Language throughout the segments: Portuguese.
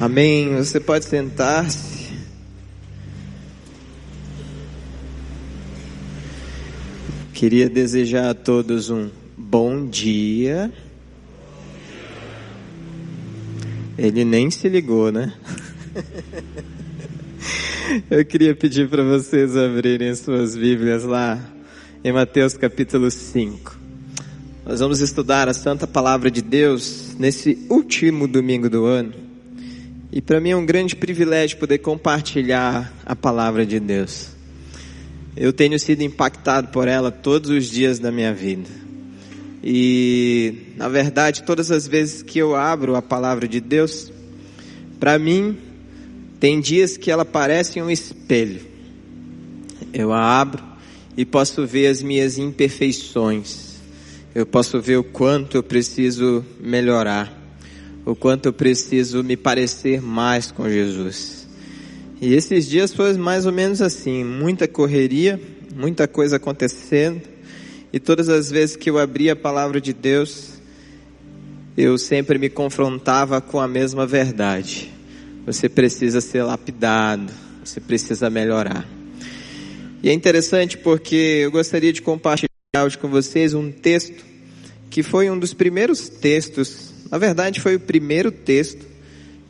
Amém. Você pode sentar-se. Queria desejar a todos um bom dia. Ele nem se ligou, né? Eu queria pedir para vocês abrirem suas Bíblias lá em Mateus capítulo 5. Nós vamos estudar a Santa Palavra de Deus nesse último domingo do ano. E para mim é um grande privilégio poder compartilhar a palavra de Deus. Eu tenho sido impactado por ela todos os dias da minha vida. E, na verdade, todas as vezes que eu abro a palavra de Deus, para mim, tem dias que ela parece um espelho. Eu a abro e posso ver as minhas imperfeições. Eu posso ver o quanto eu preciso melhorar o quanto eu preciso me parecer mais com Jesus. E esses dias foi mais ou menos assim, muita correria, muita coisa acontecendo, e todas as vezes que eu abria a palavra de Deus, eu sempre me confrontava com a mesma verdade. Você precisa ser lapidado, você precisa melhorar. E é interessante porque eu gostaria de compartilhar hoje com vocês um texto que foi um dos primeiros textos na verdade, foi o primeiro texto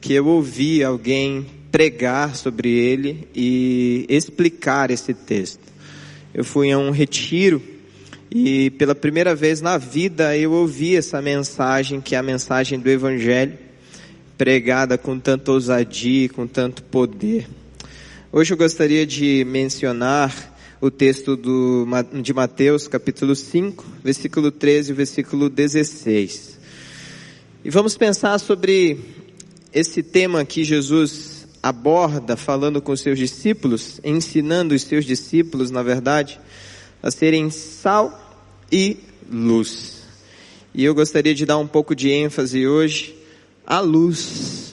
que eu ouvi alguém pregar sobre ele e explicar esse texto. Eu fui a um retiro e pela primeira vez na vida eu ouvi essa mensagem, que é a mensagem do Evangelho, pregada com tanta ousadia, com tanto poder. Hoje eu gostaria de mencionar o texto do, de Mateus, capítulo 5, versículo 13 e versículo 16. E vamos pensar sobre esse tema que Jesus aborda falando com seus discípulos, ensinando os seus discípulos, na verdade, a serem sal e luz. E eu gostaria de dar um pouco de ênfase hoje à luz.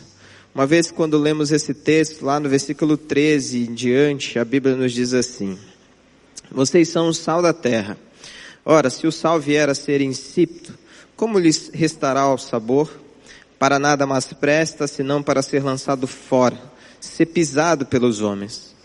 Uma vez quando lemos esse texto, lá no versículo 13 em diante, a Bíblia nos diz assim: Vocês são o sal da terra. Ora, se o sal vier a ser insípido, como lhes restará o sabor? Para nada mais presta, senão para ser lançado fora, ser pisado pelos homens.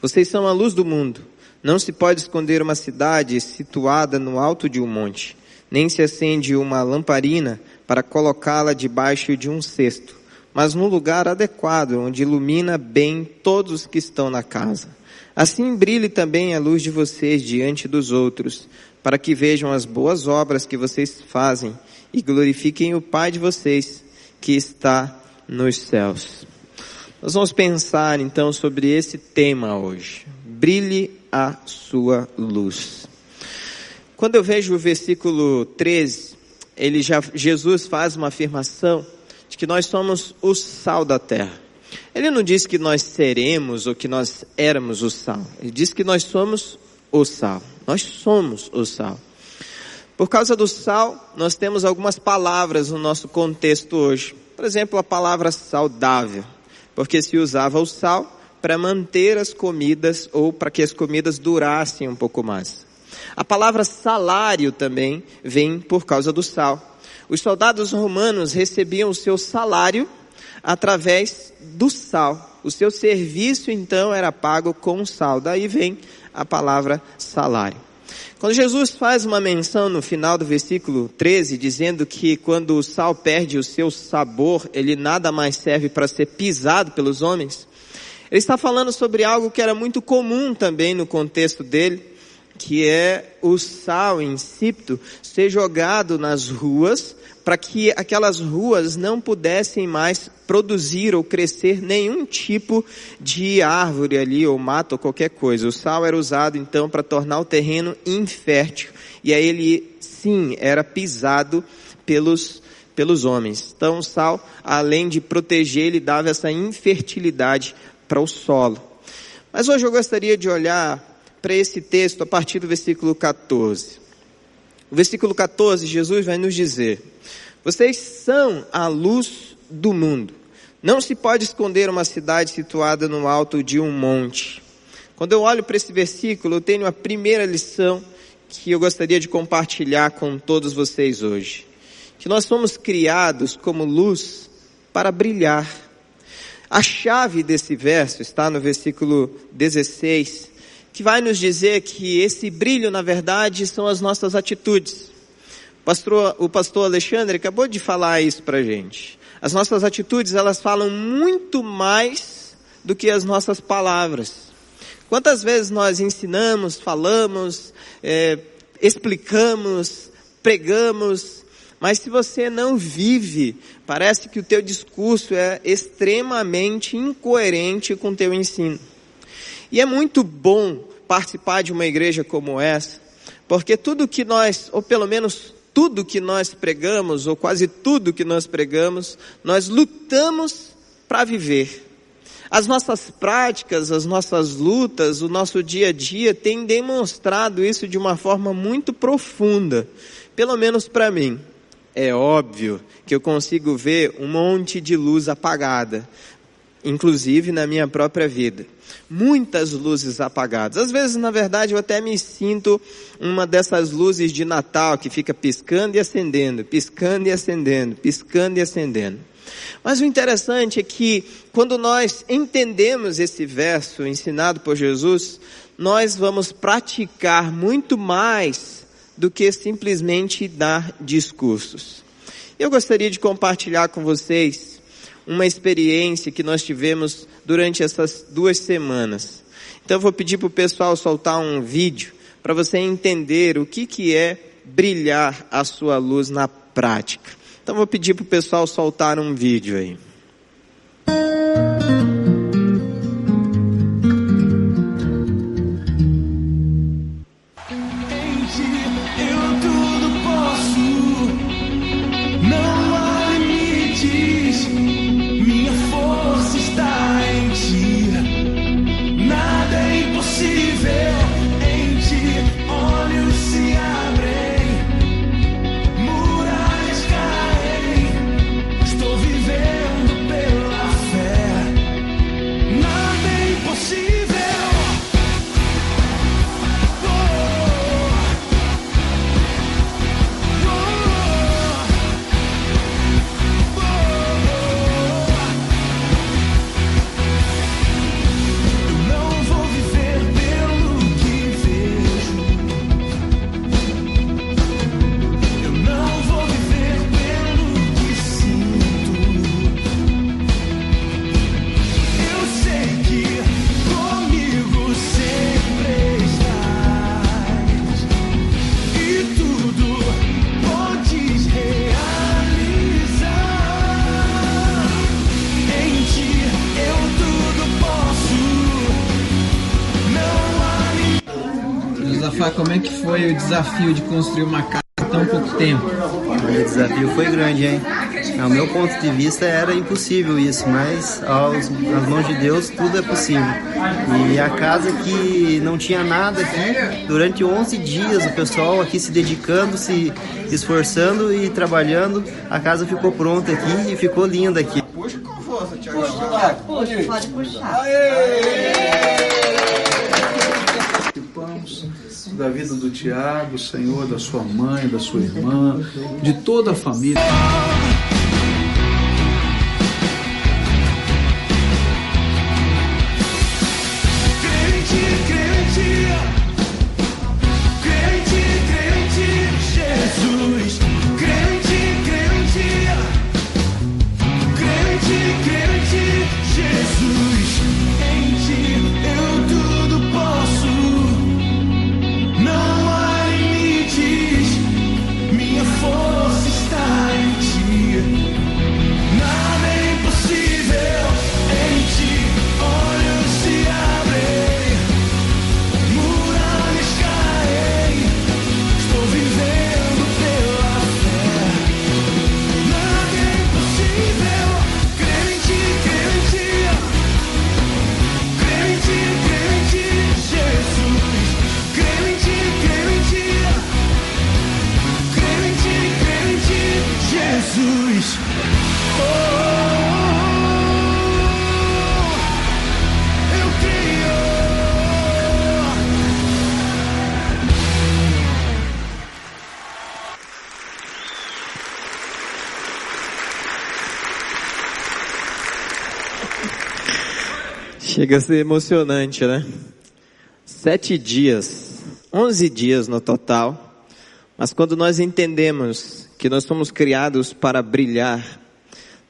Vocês são a luz do mundo. Não se pode esconder uma cidade situada no alto de um monte, nem se acende uma lamparina para colocá-la debaixo de um cesto, mas num lugar adequado, onde ilumina bem todos que estão na casa. Assim brilhe também a luz de vocês diante dos outros, para que vejam as boas obras que vocês fazem e glorifiquem o Pai de vocês que está nos céus. Nós vamos pensar então sobre esse tema hoje. Brilhe a sua luz. Quando eu vejo o versículo 13, ele já, Jesus faz uma afirmação de que nós somos o sal da terra. Ele não diz que nós seremos ou que nós éramos o sal. Ele diz que nós somos o sal. Nós somos o sal. Por causa do sal, nós temos algumas palavras no nosso contexto hoje. Por exemplo, a palavra saudável, porque se usava o sal para manter as comidas ou para que as comidas durassem um pouco mais. A palavra salário também vem por causa do sal. Os soldados romanos recebiam o seu salário através do sal. O seu serviço então era pago com sal. Daí vem a palavra salário. Quando Jesus faz uma menção no final do versículo 13, dizendo que quando o sal perde o seu sabor, ele nada mais serve para ser pisado pelos homens, ele está falando sobre algo que era muito comum também no contexto dele, que é o sal insípido ser jogado nas ruas para que aquelas ruas não pudessem mais produzir ou crescer nenhum tipo de árvore ali ou mato ou qualquer coisa. O sal era usado então para tornar o terreno infértil e aí ele sim era pisado pelos pelos homens. Então o sal, além de proteger, ele dava essa infertilidade para o solo. Mas hoje eu gostaria de olhar para esse texto a partir do versículo 14. O versículo 14, Jesus vai nos dizer: Vocês são a luz do mundo. Não se pode esconder uma cidade situada no alto de um monte. Quando eu olho para esse versículo, eu tenho a primeira lição que eu gostaria de compartilhar com todos vocês hoje. Que nós somos criados como luz para brilhar. A chave desse verso está no versículo 16, que vai nos dizer que esse brilho, na verdade, são as nossas atitudes. O pastor, o pastor Alexandre acabou de falar isso pra gente. As nossas atitudes, elas falam muito mais do que as nossas palavras. Quantas vezes nós ensinamos, falamos, é, explicamos, pregamos, mas se você não vive, parece que o teu discurso é extremamente incoerente com o teu ensino. E é muito bom participar de uma igreja como essa, porque tudo que nós, ou pelo menos tudo que nós pregamos, ou quase tudo que nós pregamos, nós lutamos para viver. As nossas práticas, as nossas lutas, o nosso dia a dia tem demonstrado isso de uma forma muito profunda, pelo menos para mim é óbvio que eu consigo ver um monte de luz apagada, inclusive na minha própria vida. Muitas luzes apagadas. Às vezes, na verdade, eu até me sinto uma dessas luzes de Natal que fica piscando e acendendo, piscando e acendendo, piscando e acendendo. Mas o interessante é que quando nós entendemos esse verso ensinado por Jesus, nós vamos praticar muito mais do que simplesmente dar discursos. Eu gostaria de compartilhar com vocês uma experiência que nós tivemos durante essas duas semanas. Então eu vou pedir para o pessoal soltar um vídeo para você entender o que, que é brilhar a sua luz na prática. Então eu vou pedir para o pessoal soltar um vídeo aí. Foi o desafio de construir uma casa em tão pouco tempo? O desafio foi grande, hein? Ao meu ponto de vista era impossível isso, mas aos, às mãos de Deus tudo é possível. E a casa que não tinha nada aqui, durante 11 dias o pessoal aqui se dedicando, se esforçando e trabalhando, a casa ficou pronta aqui e ficou linda aqui. Puxa com força, Tiago. Puxa, puxa, pode puxar. Aê! Da vida do Tiago, Senhor, da sua mãe, da sua irmã, de toda a família. diz. Chega a ser emocionante, né? Sete dias, onze dias no total. Mas quando nós entendemos que nós somos criados para brilhar,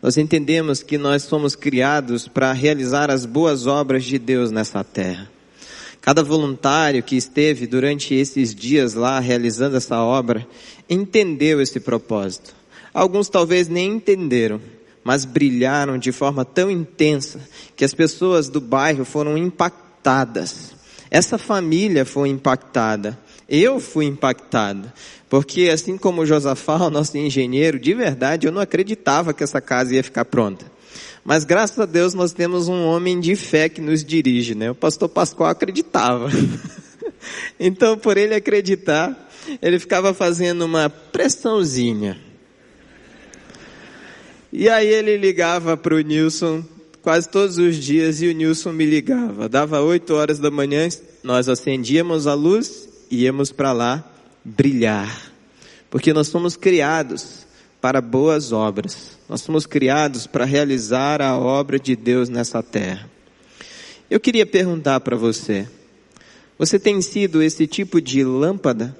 nós entendemos que nós somos criados para realizar as boas obras de Deus nessa terra. Cada voluntário que esteve durante esses dias lá realizando essa obra entendeu esse propósito. Alguns talvez nem entenderam, mas brilharam de forma tão intensa que as pessoas do bairro foram impactadas. Essa família foi impactada. Eu fui impactado. Porque assim como Josafá, o nosso engenheiro, de verdade eu não acreditava que essa casa ia ficar pronta. Mas graças a Deus nós temos um homem de fé que nos dirige, né? O pastor Pascoal acreditava. então por ele acreditar, ele ficava fazendo uma pressãozinha. E aí ele ligava para o Nilson quase todos os dias e o Nilson me ligava. Dava oito horas da manhã, nós acendíamos a luz íamos para lá brilhar. Porque nós somos criados para boas obras. Nós somos criados para realizar a obra de Deus nessa terra. Eu queria perguntar para você: você tem sido esse tipo de lâmpada?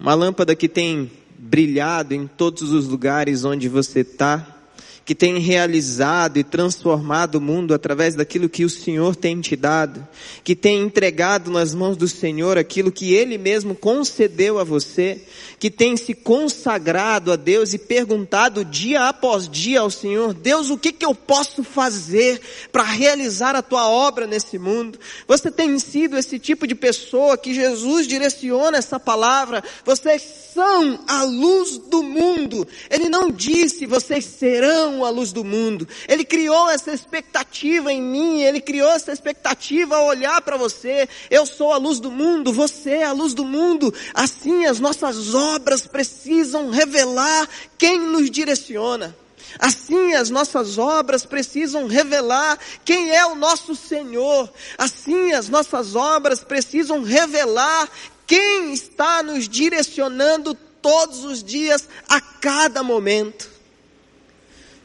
Uma lâmpada que tem brilhado em todos os lugares onde você está? Que tem realizado e transformado o mundo através daquilo que o Senhor tem te dado, que tem entregado nas mãos do Senhor aquilo que Ele mesmo concedeu a você, que tem se consagrado a Deus e perguntado dia após dia ao Senhor, Deus, o que que eu posso fazer para realizar a tua obra nesse mundo? Você tem sido esse tipo de pessoa que Jesus direciona essa palavra, vocês são a luz do mundo. Ele não disse vocês serão a luz do mundo. Ele criou essa expectativa em mim, ele criou essa expectativa a olhar para você. Eu sou a luz do mundo, você é a luz do mundo. Assim as nossas obras precisam revelar quem nos direciona. Assim as nossas obras precisam revelar quem é o nosso Senhor. Assim as nossas obras precisam revelar quem está nos direcionando todos os dias, a cada momento.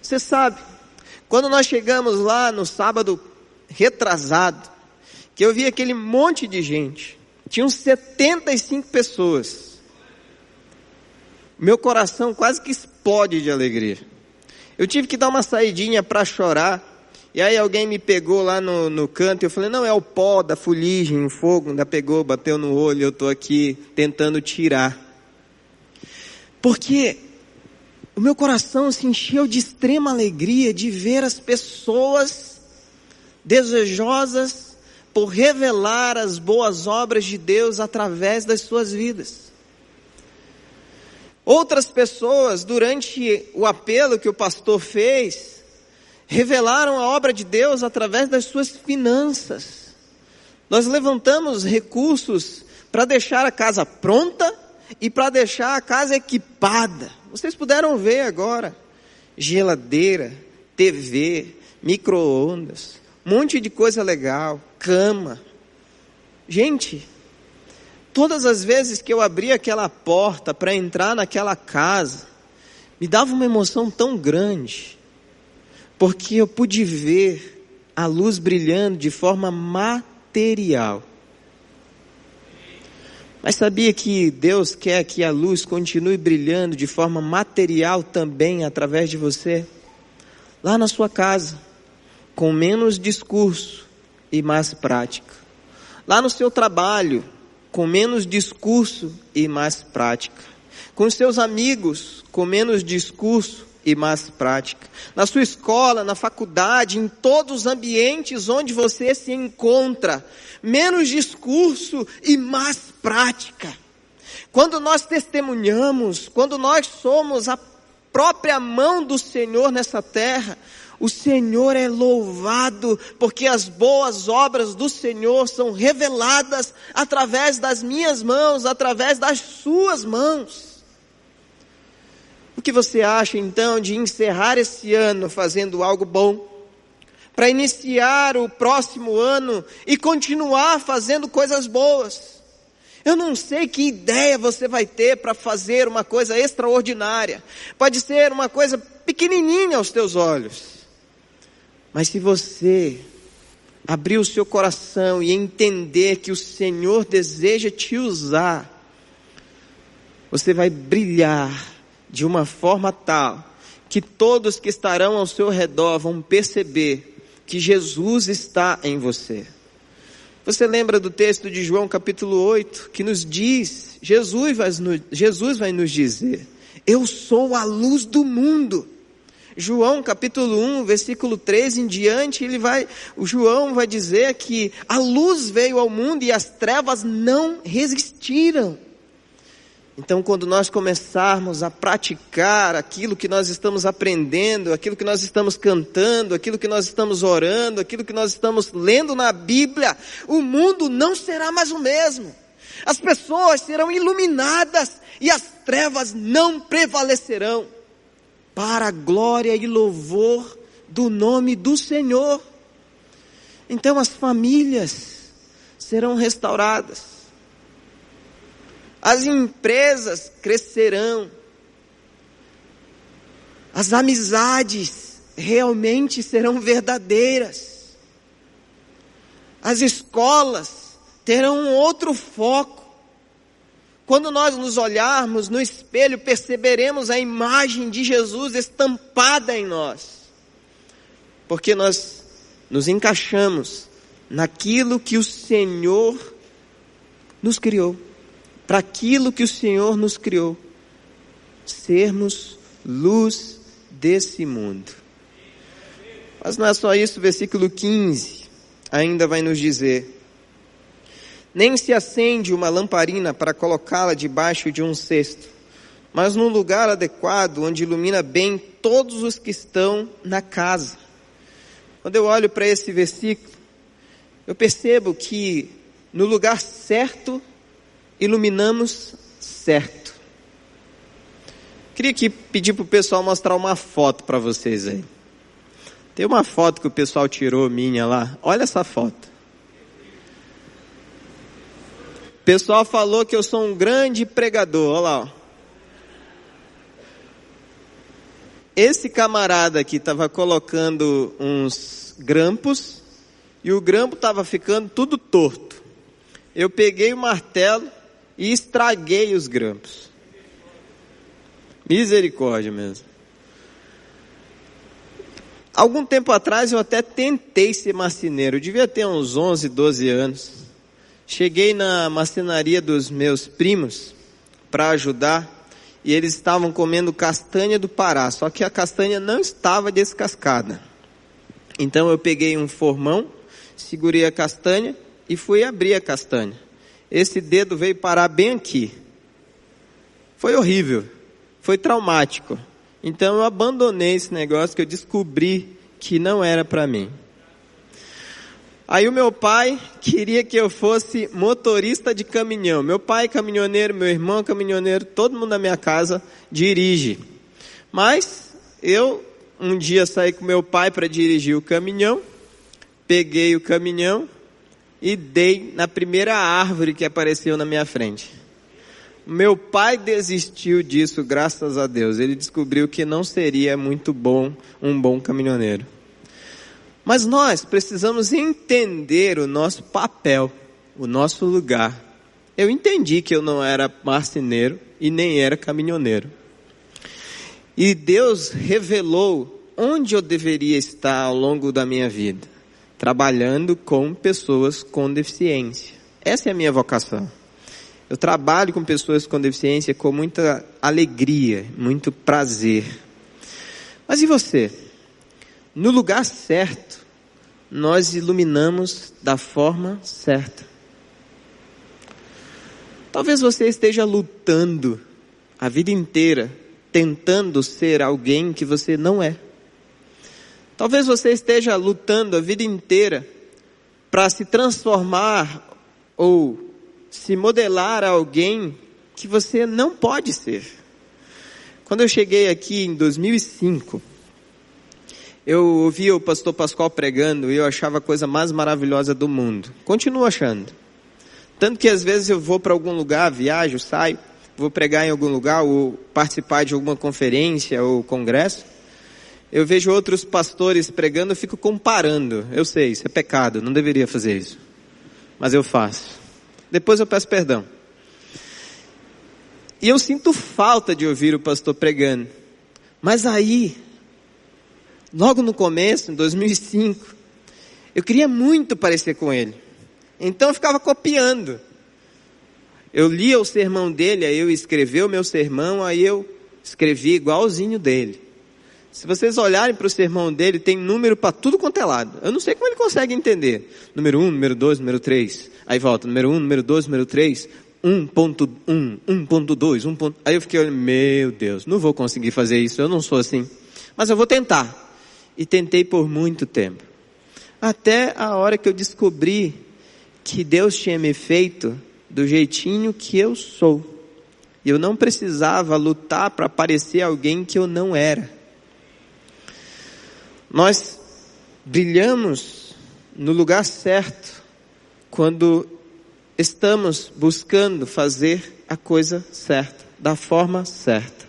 Você sabe, quando nós chegamos lá no sábado retrasado, que eu vi aquele monte de gente, tinham 75 pessoas. Meu coração quase que explode de alegria. Eu tive que dar uma saidinha para chorar. E aí alguém me pegou lá no, no canto e eu falei, não, é o pó da fuligem, o fogo, ainda pegou, bateu no olho, eu estou aqui tentando tirar. Porque o meu coração se encheu de extrema alegria de ver as pessoas desejosas por revelar as boas obras de Deus através das suas vidas. Outras pessoas, durante o apelo que o pastor fez, revelaram a obra de Deus através das suas finanças. Nós levantamos recursos para deixar a casa pronta e para deixar a casa equipada. Vocês puderam ver agora: geladeira, TV, micro-ondas, um monte de coisa legal, cama. Gente, todas as vezes que eu abria aquela porta para entrar naquela casa, me dava uma emoção tão grande, porque eu pude ver a luz brilhando de forma material. Mas sabia que Deus quer que a luz continue brilhando de forma material também através de você? Lá na sua casa, com menos discurso e mais prática. Lá no seu trabalho, com menos discurso e mais prática. Com seus amigos, com menos discurso e mais prática. Na sua escola, na faculdade, em todos os ambientes onde você se encontra, menos discurso e mais prática. Quando nós testemunhamos, quando nós somos a própria mão do Senhor nessa terra, o Senhor é louvado, porque as boas obras do Senhor são reveladas através das minhas mãos, através das suas mãos. O que você acha então de encerrar esse ano fazendo algo bom? Para iniciar o próximo ano e continuar fazendo coisas boas? Eu não sei que ideia você vai ter para fazer uma coisa extraordinária. Pode ser uma coisa pequenininha aos teus olhos. Mas se você abrir o seu coração e entender que o Senhor deseja te usar, você vai brilhar de uma forma tal que todos que estarão ao seu redor vão perceber que Jesus está em você. Você lembra do texto de João capítulo 8, que nos diz, Jesus vai, Jesus vai nos dizer, eu sou a luz do mundo. João capítulo 1, versículo 3 em diante, ele vai, o João vai dizer que a luz veio ao mundo e as trevas não resistiram. Então, quando nós começarmos a praticar aquilo que nós estamos aprendendo, aquilo que nós estamos cantando, aquilo que nós estamos orando, aquilo que nós estamos lendo na Bíblia, o mundo não será mais o mesmo. As pessoas serão iluminadas e as trevas não prevalecerão para a glória e louvor do nome do Senhor. Então as famílias serão restauradas as empresas crescerão, as amizades realmente serão verdadeiras, as escolas terão um outro foco. Quando nós nos olharmos no espelho, perceberemos a imagem de Jesus estampada em nós, porque nós nos encaixamos naquilo que o Senhor nos criou para aquilo que o Senhor nos criou, sermos luz desse mundo. Mas não é só isso, versículo 15 ainda vai nos dizer: Nem se acende uma lamparina para colocá-la debaixo de um cesto, mas num lugar adequado onde ilumina bem todos os que estão na casa. Quando eu olho para esse versículo, eu percebo que no lugar certo iluminamos certo. Queria aqui pedir para o pessoal mostrar uma foto para vocês aí. Tem uma foto que o pessoal tirou minha lá. Olha essa foto. O pessoal falou que eu sou um grande pregador. Olha lá. Ó. Esse camarada aqui estava colocando uns grampos e o grampo estava ficando tudo torto. Eu peguei o martelo, e estraguei os grampos. Misericórdia mesmo. Algum tempo atrás eu até tentei ser marceneiro, eu devia ter uns 11, 12 anos. Cheguei na marcenaria dos meus primos para ajudar e eles estavam comendo castanha do Pará, só que a castanha não estava descascada. Então eu peguei um formão, segurei a castanha e fui abrir a castanha esse dedo veio parar bem aqui. Foi horrível, foi traumático. Então eu abandonei esse negócio que eu descobri que não era para mim. Aí o meu pai queria que eu fosse motorista de caminhão. Meu pai é caminhoneiro, meu irmão caminhoneiro, todo mundo na minha casa dirige. Mas eu um dia saí com meu pai para dirigir o caminhão, peguei o caminhão, e dei na primeira árvore que apareceu na minha frente. Meu pai desistiu disso, graças a Deus. Ele descobriu que não seria muito bom um bom caminhoneiro. Mas nós precisamos entender o nosso papel, o nosso lugar. Eu entendi que eu não era marceneiro e nem era caminhoneiro. E Deus revelou onde eu deveria estar ao longo da minha vida trabalhando com pessoas com deficiência. Essa é a minha vocação. Eu trabalho com pessoas com deficiência com muita alegria, muito prazer. Mas e você? No lugar certo, nós iluminamos da forma certa. Talvez você esteja lutando a vida inteira, tentando ser alguém que você não é. Talvez você esteja lutando a vida inteira para se transformar ou se modelar a alguém que você não pode ser. Quando eu cheguei aqui em 2005, eu ouvia o pastor Pascoal pregando e eu achava a coisa mais maravilhosa do mundo. Continuo achando. Tanto que às vezes eu vou para algum lugar, viajo, saio, vou pregar em algum lugar ou participar de alguma conferência ou congresso. Eu vejo outros pastores pregando, eu fico comparando. Eu sei, isso é pecado, não deveria fazer isso. Mas eu faço. Depois eu peço perdão. E eu sinto falta de ouvir o pastor pregando. Mas aí, logo no começo, em 2005, eu queria muito parecer com ele. Então eu ficava copiando. Eu lia o sermão dele, aí eu escrevi o meu sermão, aí eu escrevi igualzinho dele. Se vocês olharem para o sermão dele, tem número para tudo quanto é lado. Eu não sei como ele consegue entender. Número 1, um, número 2, número 3. Aí volta, número 1, um, número 2, número 3. 1.1, 1.2, 1. Aí eu fiquei olhando, meu Deus, não vou conseguir fazer isso, eu não sou assim. Mas eu vou tentar. E tentei por muito tempo. Até a hora que eu descobri que Deus tinha me feito do jeitinho que eu sou. E eu não precisava lutar para parecer alguém que eu não era. Nós brilhamos no lugar certo quando estamos buscando fazer a coisa certa, da forma certa.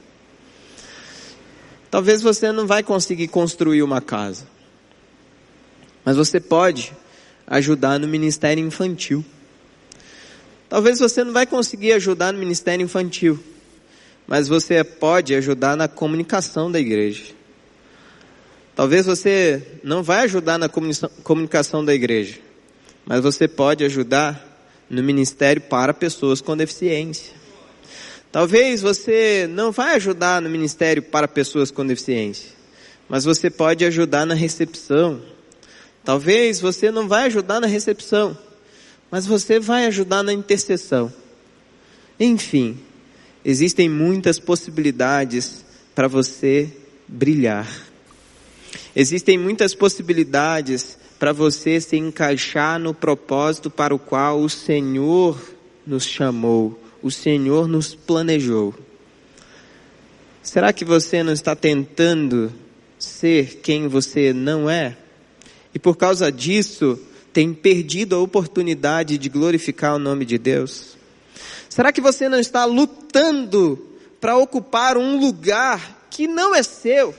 Talvez você não vai conseguir construir uma casa, mas você pode ajudar no ministério infantil. Talvez você não vai conseguir ajudar no ministério infantil, mas você pode ajudar na comunicação da igreja. Talvez você não vai ajudar na comunicação da igreja, mas você pode ajudar no ministério para pessoas com deficiência. Talvez você não vai ajudar no ministério para pessoas com deficiência, mas você pode ajudar na recepção. Talvez você não vai ajudar na recepção, mas você vai ajudar na intercessão. Enfim, existem muitas possibilidades para você brilhar. Existem muitas possibilidades para você se encaixar no propósito para o qual o Senhor nos chamou, o Senhor nos planejou. Será que você não está tentando ser quem você não é? E por causa disso, tem perdido a oportunidade de glorificar o nome de Deus? Será que você não está lutando para ocupar um lugar que não é seu?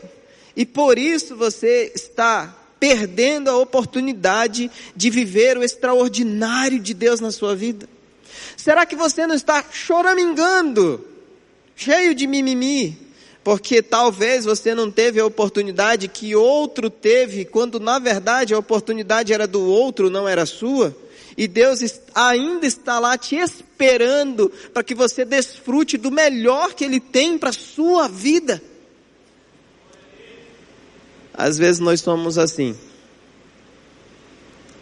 E por isso você está perdendo a oportunidade de viver o extraordinário de Deus na sua vida? Será que você não está choramingando, cheio de mimimi, porque talvez você não teve a oportunidade que outro teve, quando na verdade a oportunidade era do outro, não era sua? E Deus ainda está lá te esperando para que você desfrute do melhor que Ele tem para a sua vida. Às vezes nós somos assim.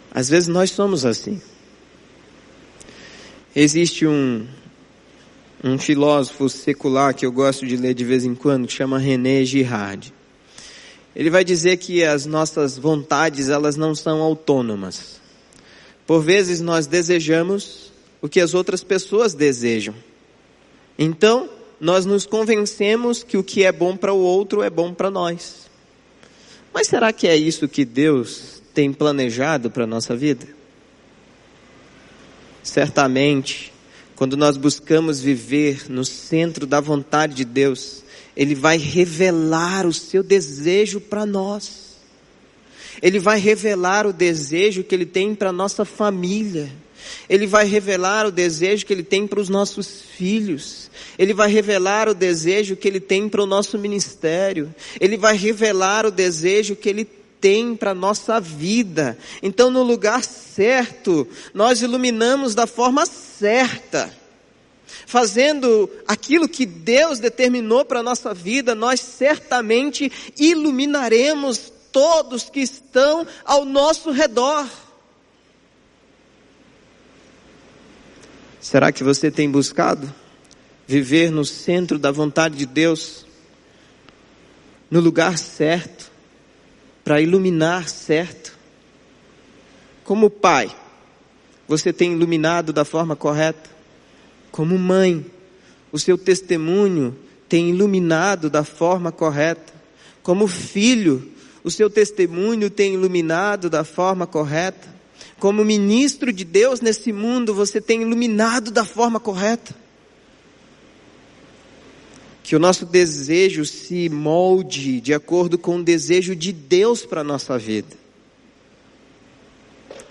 Às vezes nós somos assim. Existe um, um filósofo secular que eu gosto de ler de vez em quando, que chama René Girard. Ele vai dizer que as nossas vontades, elas não são autônomas. Por vezes nós desejamos o que as outras pessoas desejam. Então, nós nos convencemos que o que é bom para o outro é bom para nós. Mas será que é isso que Deus tem planejado para a nossa vida? Certamente, quando nós buscamos viver no centro da vontade de Deus, Ele vai revelar o seu desejo para nós. Ele vai revelar o desejo que Ele tem para nossa família. Ele vai revelar o desejo que Ele tem para os nossos filhos. Ele vai revelar o desejo que Ele tem para o nosso ministério. Ele vai revelar o desejo que Ele tem para a nossa vida. Então, no lugar certo, nós iluminamos da forma certa. Fazendo aquilo que Deus determinou para a nossa vida, nós certamente iluminaremos todos que estão ao nosso redor. Será que você tem buscado? viver no centro da vontade de Deus, no lugar certo, para iluminar certo. Como pai, você tem iluminado da forma correta. Como mãe, o seu testemunho tem iluminado da forma correta. Como filho, o seu testemunho tem iluminado da forma correta. Como ministro de Deus nesse mundo, você tem iluminado da forma correta. Que o nosso desejo se molde de acordo com o desejo de Deus para a nossa vida.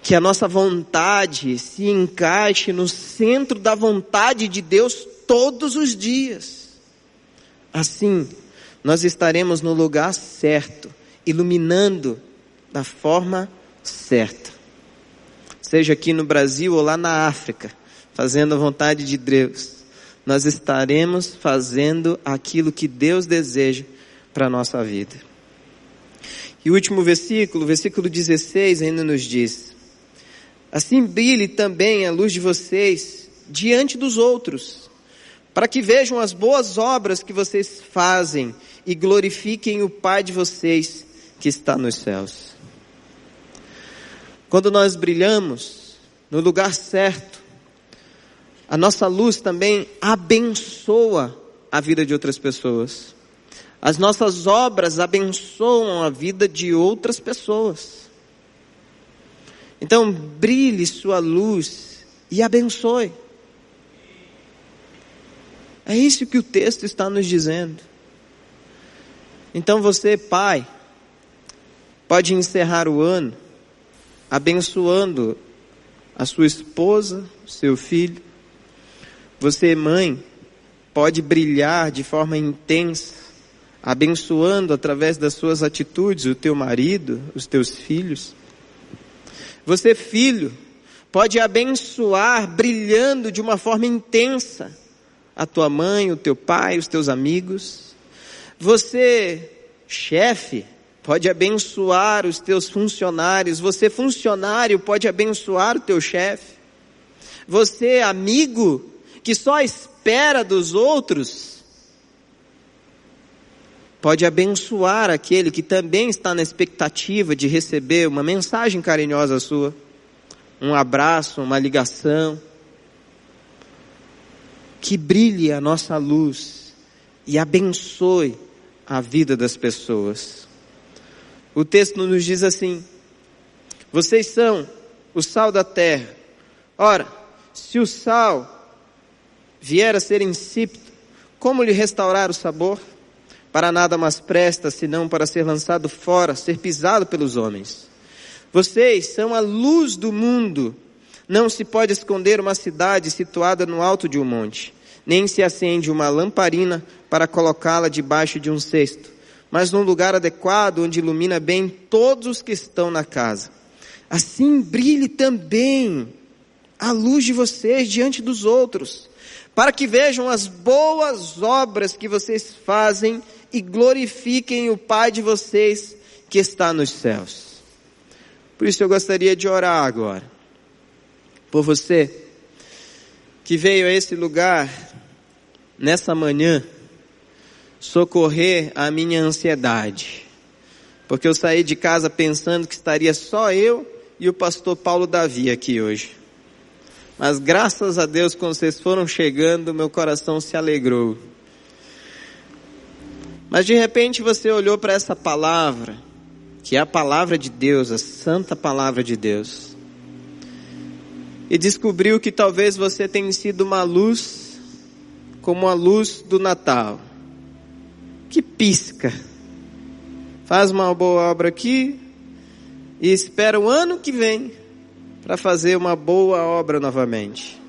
Que a nossa vontade se encaixe no centro da vontade de Deus todos os dias. Assim, nós estaremos no lugar certo, iluminando da forma certa. Seja aqui no Brasil ou lá na África, fazendo a vontade de Deus, nós estaremos fazendo aquilo que Deus deseja para a nossa vida. E o último versículo, versículo 16, ainda nos diz: Assim brilhe também a luz de vocês diante dos outros, para que vejam as boas obras que vocês fazem e glorifiquem o Pai de vocês que está nos céus. Quando nós brilhamos no lugar certo, a nossa luz também abençoa a vida de outras pessoas. As nossas obras abençoam a vida de outras pessoas. Então, brilhe sua luz e abençoe. É isso que o texto está nos dizendo. Então você, pai, pode encerrar o ano abençoando a sua esposa, seu filho. Você, mãe, pode brilhar de forma intensa, abençoando através das suas atitudes o teu marido, os teus filhos. Você, filho, pode abençoar brilhando de uma forma intensa a tua mãe, o teu pai, os teus amigos. Você, chefe, pode abençoar os teus funcionários. Você, funcionário, pode abençoar o teu chefe. Você, amigo, que só espera dos outros, pode abençoar aquele que também está na expectativa de receber uma mensagem carinhosa sua, um abraço, uma ligação. Que brilhe a nossa luz e abençoe a vida das pessoas. O texto nos diz assim: Vocês são o sal da terra. Ora, se o sal vier a ser insípido, como lhe restaurar o sabor? Para nada mais presta senão para ser lançado fora, ser pisado pelos homens. Vocês são a luz do mundo. Não se pode esconder uma cidade situada no alto de um monte nem se acende uma lamparina para colocá-la debaixo de um cesto, mas num lugar adequado onde ilumina bem todos os que estão na casa. Assim brilhe também a luz de vocês diante dos outros, para que vejam as boas obras que vocês fazem e glorifiquem o Pai de vocês que está nos céus. Por isso eu gostaria de orar agora por você que veio a esse lugar nessa manhã, socorrer a minha ansiedade. Porque eu saí de casa pensando que estaria só eu e o pastor Paulo Davi aqui hoje. Mas graças a Deus, quando vocês foram chegando, meu coração se alegrou. Mas de repente você olhou para essa palavra, que é a palavra de Deus, a santa palavra de Deus, e descobriu que talvez você tenha sido uma luz como a luz do Natal, que pisca, faz uma boa obra aqui e espera o ano que vem para fazer uma boa obra novamente.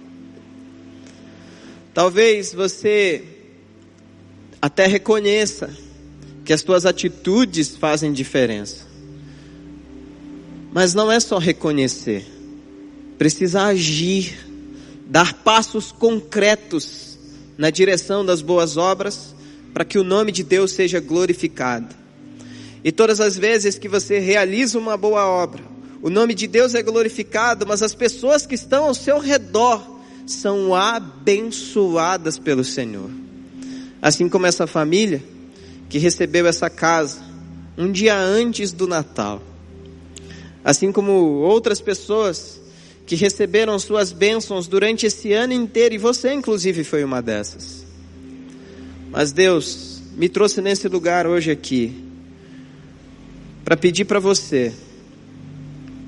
Talvez você até reconheça que as tuas atitudes fazem diferença. Mas não é só reconhecer, precisa agir, dar passos concretos na direção das boas obras, para que o nome de Deus seja glorificado. E todas as vezes que você realiza uma boa obra, o nome de Deus é glorificado, mas as pessoas que estão ao seu redor são abençoadas pelo Senhor. Assim como essa família que recebeu essa casa um dia antes do Natal. Assim como outras pessoas que receberam suas bênçãos durante esse ano inteiro, e você, inclusive, foi uma dessas. Mas Deus me trouxe nesse lugar hoje aqui, para pedir para você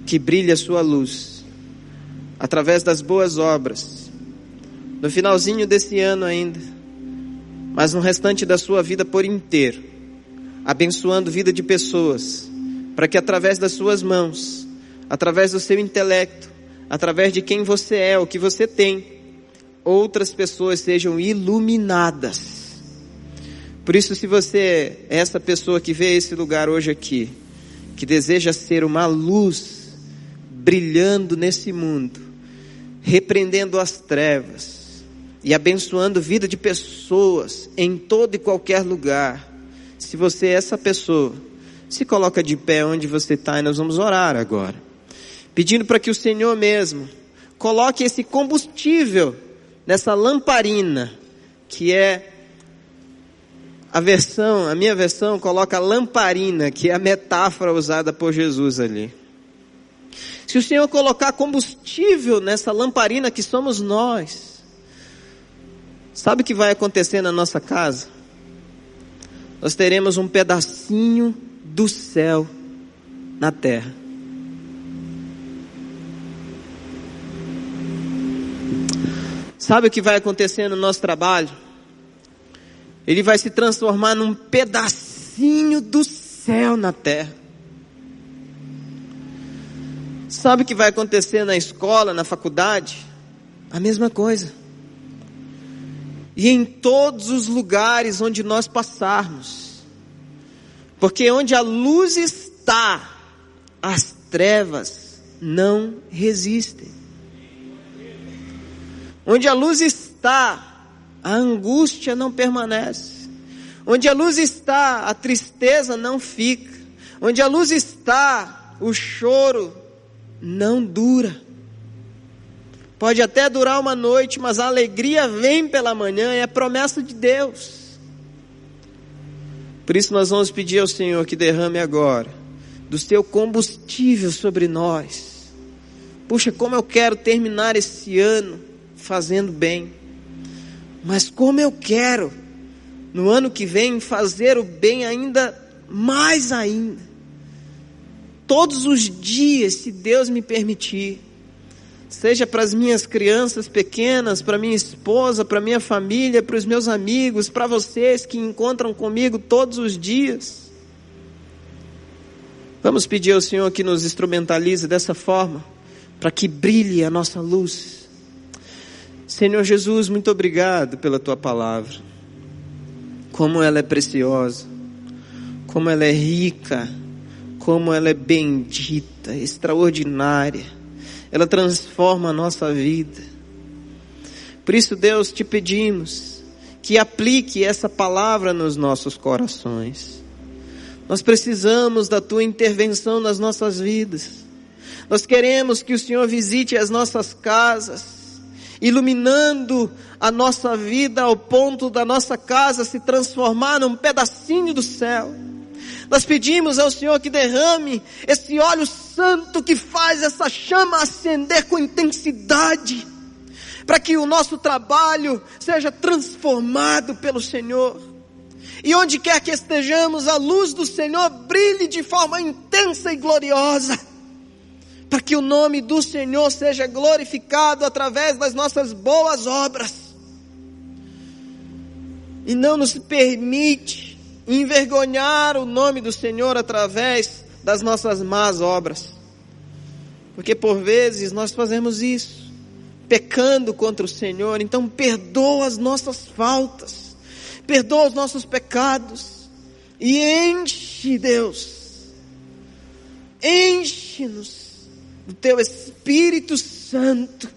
que brilhe a sua luz, através das boas obras, no finalzinho desse ano ainda, mas no restante da sua vida por inteiro, abençoando vida de pessoas, para que através das suas mãos, através do seu intelecto, através de quem você é, o que você tem, outras pessoas sejam iluminadas. Por isso, se você é essa pessoa que vê esse lugar hoje aqui, que deseja ser uma luz brilhando nesse mundo, repreendendo as trevas e abençoando a vida de pessoas em todo e qualquer lugar. Se você é essa pessoa, se coloca de pé onde você está e nós vamos orar agora, pedindo para que o Senhor mesmo coloque esse combustível nessa lamparina que é a versão, a minha versão coloca lamparina, que é a metáfora usada por Jesus ali. Se o Senhor colocar combustível nessa lamparina que somos nós, sabe o que vai acontecer na nossa casa? Nós teremos um pedacinho do céu na terra. Sabe o que vai acontecer no nosso trabalho? Ele vai se transformar num pedacinho do céu na terra. Sabe o que vai acontecer na escola, na faculdade? A mesma coisa. E em todos os lugares onde nós passarmos. Porque onde a luz está, as trevas não resistem. Onde a luz está, a angústia não permanece. Onde a luz está, a tristeza não fica. Onde a luz está, o choro não dura. Pode até durar uma noite, mas a alegria vem pela manhã, é a promessa de Deus. Por isso nós vamos pedir ao Senhor que derrame agora do seu combustível sobre nós. Puxa, como eu quero terminar esse ano fazendo bem. Mas como eu quero no ano que vem fazer o bem ainda mais ainda todos os dias, se Deus me permitir. Seja para as minhas crianças pequenas, para minha esposa, para minha família, para os meus amigos, para vocês que encontram comigo todos os dias. Vamos pedir ao Senhor que nos instrumentalize dessa forma, para que brilhe a nossa luz. Senhor Jesus, muito obrigado pela tua palavra. Como ela é preciosa, como ela é rica como ela é bendita, extraordinária. Ela transforma a nossa vida. Por isso, Deus, te pedimos que aplique essa palavra nos nossos corações. Nós precisamos da tua intervenção nas nossas vidas. Nós queremos que o Senhor visite as nossas casas, iluminando a nossa vida ao ponto da nossa casa se transformar num pedacinho do céu nós pedimos ao Senhor que derrame esse óleo santo que faz essa chama acender com intensidade, para que o nosso trabalho seja transformado pelo Senhor. E onde quer que estejamos, a luz do Senhor brilhe de forma intensa e gloriosa, para que o nome do Senhor seja glorificado através das nossas boas obras. E não nos permite envergonhar o nome do Senhor através das nossas más obras. Porque por vezes nós fazemos isso, pecando contra o Senhor, então perdoa as nossas faltas, perdoa os nossos pecados e enche, Deus, enche-nos do teu Espírito Santo,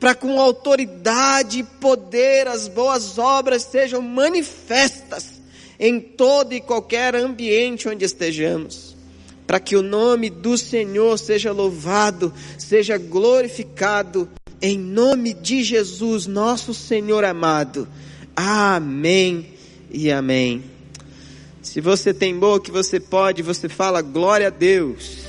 para com autoridade e poder as boas obras sejam manifestas em todo e qualquer ambiente onde estejamos, para que o nome do Senhor seja louvado, seja glorificado, em nome de Jesus, nosso Senhor amado. Amém e amém. Se você tem boa que você pode, você fala glória a Deus.